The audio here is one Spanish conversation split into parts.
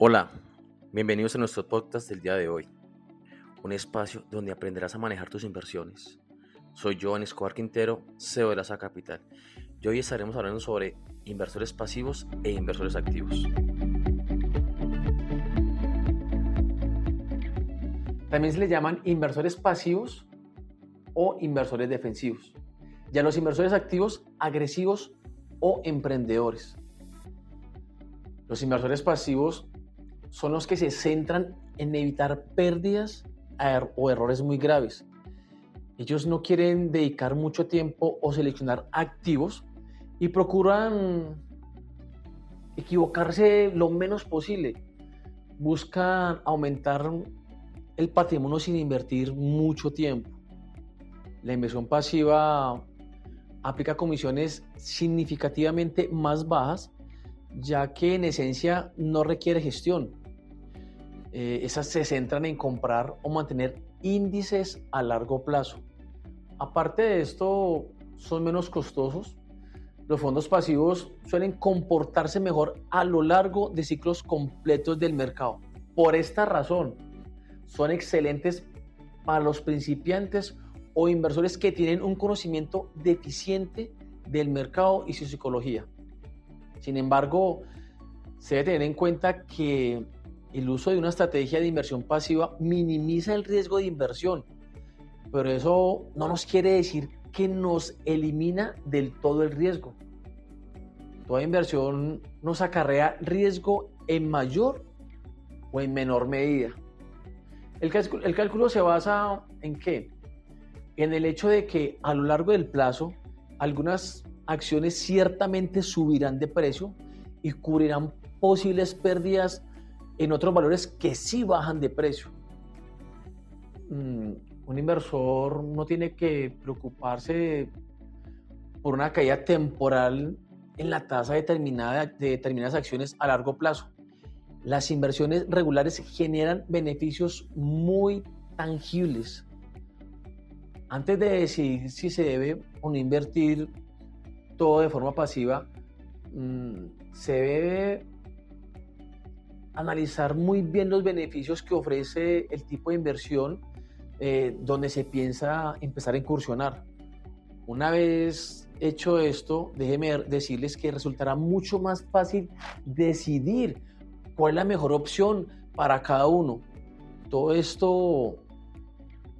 Hola, bienvenidos a nuestro podcast del día de hoy, un espacio donde aprenderás a manejar tus inversiones. Soy Joan Escobar Quintero, CEO de la SA Capital, y hoy estaremos hablando sobre inversores pasivos e inversores activos. También se le llaman inversores pasivos o inversores defensivos. Y a los inversores activos, agresivos o emprendedores. Los inversores pasivos son los que se centran en evitar pérdidas er, o errores muy graves. Ellos no quieren dedicar mucho tiempo o seleccionar activos y procuran equivocarse lo menos posible. Buscan aumentar el patrimonio sin invertir mucho tiempo. La inversión pasiva aplica comisiones significativamente más bajas ya que en esencia no requiere gestión. Eh, esas se centran en comprar o mantener índices a largo plazo. Aparte de esto, son menos costosos. Los fondos pasivos suelen comportarse mejor a lo largo de ciclos completos del mercado. Por esta razón, son excelentes para los principiantes o inversores que tienen un conocimiento deficiente del mercado y su psicología. Sin embargo, se debe tener en cuenta que el uso de una estrategia de inversión pasiva minimiza el riesgo de inversión, pero eso no nos quiere decir que nos elimina del todo el riesgo. Toda inversión nos acarrea riesgo en mayor o en menor medida. El cálculo, se basa en qué? En el hecho de que a lo largo del plazo algunas acciones ciertamente subirán de precio y cubrirán posibles pérdidas en otros valores que sí bajan de precio. Mm, un inversor no tiene que preocuparse por una caída temporal en la tasa determinada de determinadas acciones a largo plazo. Las inversiones regulares generan beneficios muy tangibles. Antes de decidir si se debe o no invertir todo de forma pasiva, mm, se debe analizar muy bien los beneficios que ofrece el tipo de inversión eh, donde se piensa empezar a incursionar. Una vez hecho esto, déjeme decirles que resultará mucho más fácil decidir cuál es la mejor opción para cada uno. Todo esto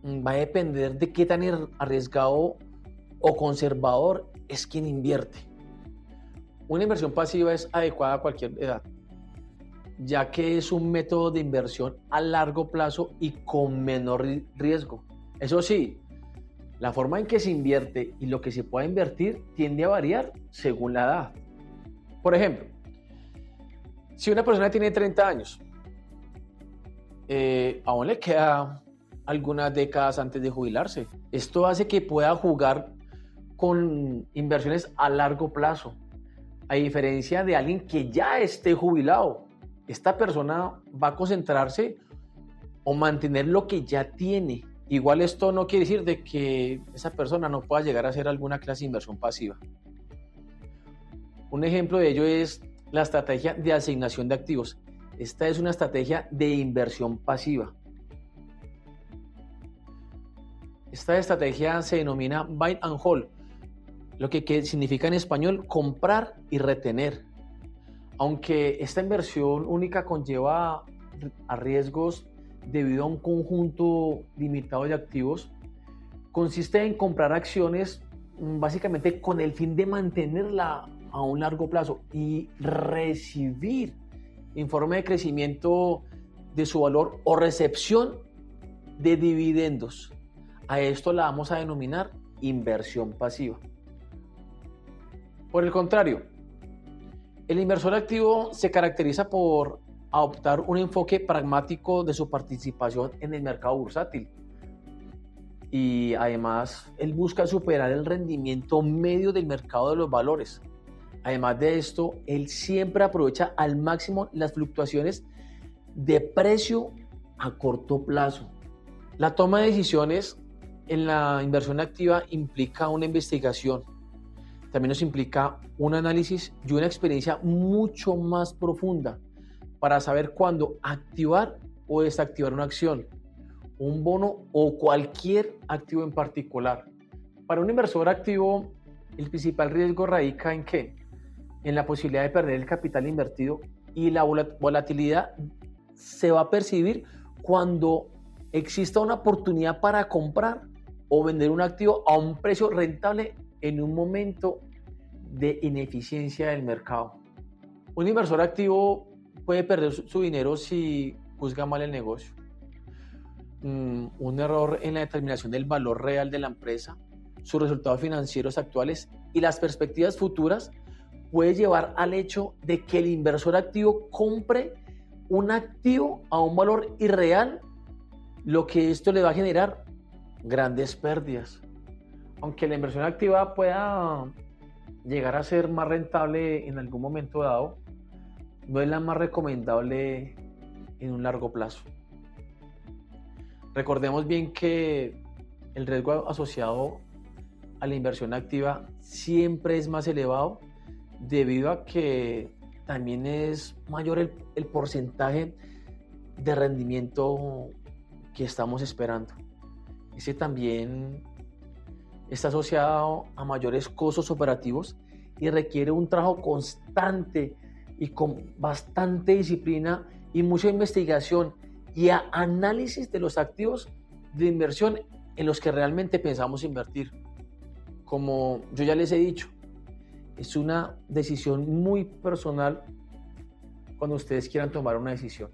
mm, va a depender de qué tan arriesgado o conservador es quien invierte. Una inversión pasiva es adecuada a cualquier edad, ya que es un método de inversión a largo plazo y con menor riesgo. Eso sí, la forma en que se invierte y lo que se puede invertir tiende a variar según la edad. Por ejemplo, si una persona tiene 30 años, eh, aún le queda algunas décadas antes de jubilarse. Esto hace que pueda jugar con inversiones a largo plazo, a diferencia de alguien que ya esté jubilado. Esta persona va a concentrarse o mantener lo que ya tiene. Igual esto no quiere decir de que esa persona no pueda llegar a hacer alguna clase de inversión pasiva. Un ejemplo de ello es la estrategia de asignación de activos. Esta es una estrategia de inversión pasiva. Esta estrategia se denomina buy and hold lo que, significa en español comprar y retener. Aunque esta inversión única conlleva a riesgos debido a un conjunto limitado de activos, consiste en comprar acciones mm, básicamente con el fin de mantenerla a un largo plazo y recibir informe de crecimiento de su valor o recepción de dividendos. A esto la vamos a denominar inversión pasiva. Por el contrario, el inversor activo se caracteriza por adoptar un enfoque pragmático de su participación en el mercado bursátil. Y además, él busca superar el rendimiento medio del mercado de los valores. Además de esto, él siempre aprovecha al máximo las fluctuaciones de precio a corto plazo. La toma de decisiones en la inversión activa implica una investigación también nos implica un análisis y una experiencia mucho más profunda, para saber cuándo activar o desactivar una acción, un bono o cualquier activo en particular. Para un inversor activo, el principal riesgo radica en qué? En la posibilidad de perder el capital invertido y la volatilidad se va a percibir cuando exista una oportunidad para comprar o vender un activo a un precio rentable en un momento de ineficiencia del mercado. Un inversor activo puede perder su dinero si juzga mal el negocio. Mm, un error en la determinación del valor real de la empresa, sus resultados financieros actuales y las perspectivas futuras puede llevar al hecho de que el inversor activo compre un activo a un valor irreal, lo que esto le va a generar grandes pérdidas. Aunque la inversión activa pueda llegar a ser más rentable en algún momento dado, no es la más recomendable en un largo plazo. Recordemos bien que el riesgo asociado a la inversión activa siempre es más elevado debido a que también es mayor el, porcentaje de rendimiento que estamos esperando. Ese también está asociado a mayores costos operativos y requiere un trabajo constante y con bastante disciplina y mucha investigación y análisis de los activos de inversión en los que realmente pensamos invertir. Como yo ya les he dicho, es una decisión muy personal cuando ustedes quieran tomar una decisión.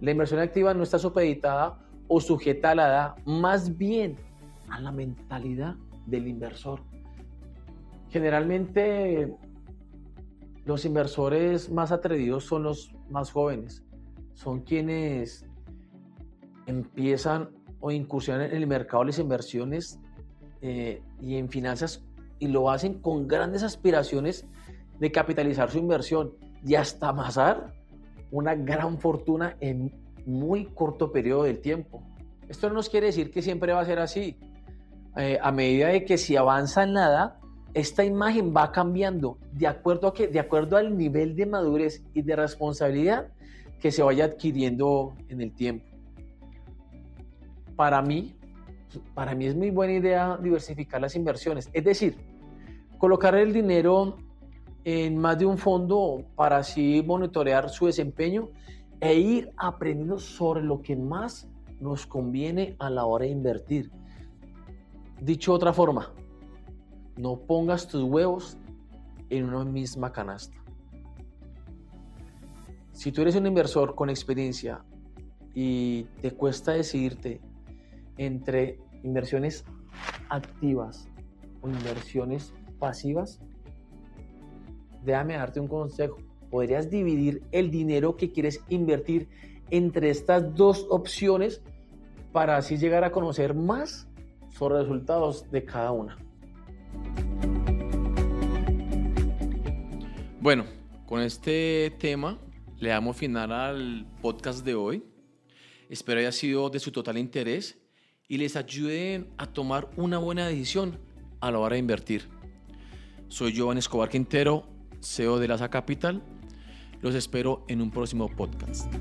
La inversión activa no está supeditada o sujeta a la edad, más bien a la mentalidad del inversor. Generalmente los inversores más atrevidos son los más jóvenes, son quienes empiezan o incursionan en el mercado de las inversiones eh, y en finanzas y lo hacen con grandes aspiraciones de capitalizar su inversión y hasta amasar una gran fortuna en muy corto periodo del tiempo. Esto no nos quiere decir que siempre va a ser así. Eh, a medida de que si avanza nada, esta imagen va cambiando de acuerdo, a que, de acuerdo al nivel de madurez y de responsabilidad que se vaya adquiriendo en el tiempo. Para mí, para mí es muy buena idea diversificar las inversiones. Es decir, colocar el dinero en más de un fondo para así monitorear su desempeño e ir aprendiendo sobre lo que más nos conviene a la hora de invertir. Dicho de otra forma, no pongas tus huevos en una misma canasta. Si tú eres un inversor con experiencia y te cuesta decidirte entre inversiones activas o inversiones pasivas, déjame darte un consejo. Podrías dividir el dinero que quieres invertir entre estas dos opciones para así llegar a conocer más sobre resultados de cada una. Bueno, con este tema le damos final al podcast de hoy. Espero haya sido de su total interés y les ayude a tomar una buena decisión a la hora de invertir. Soy Giovanni Escobar Quintero, CEO de Laza Capital. Los espero en un próximo podcast.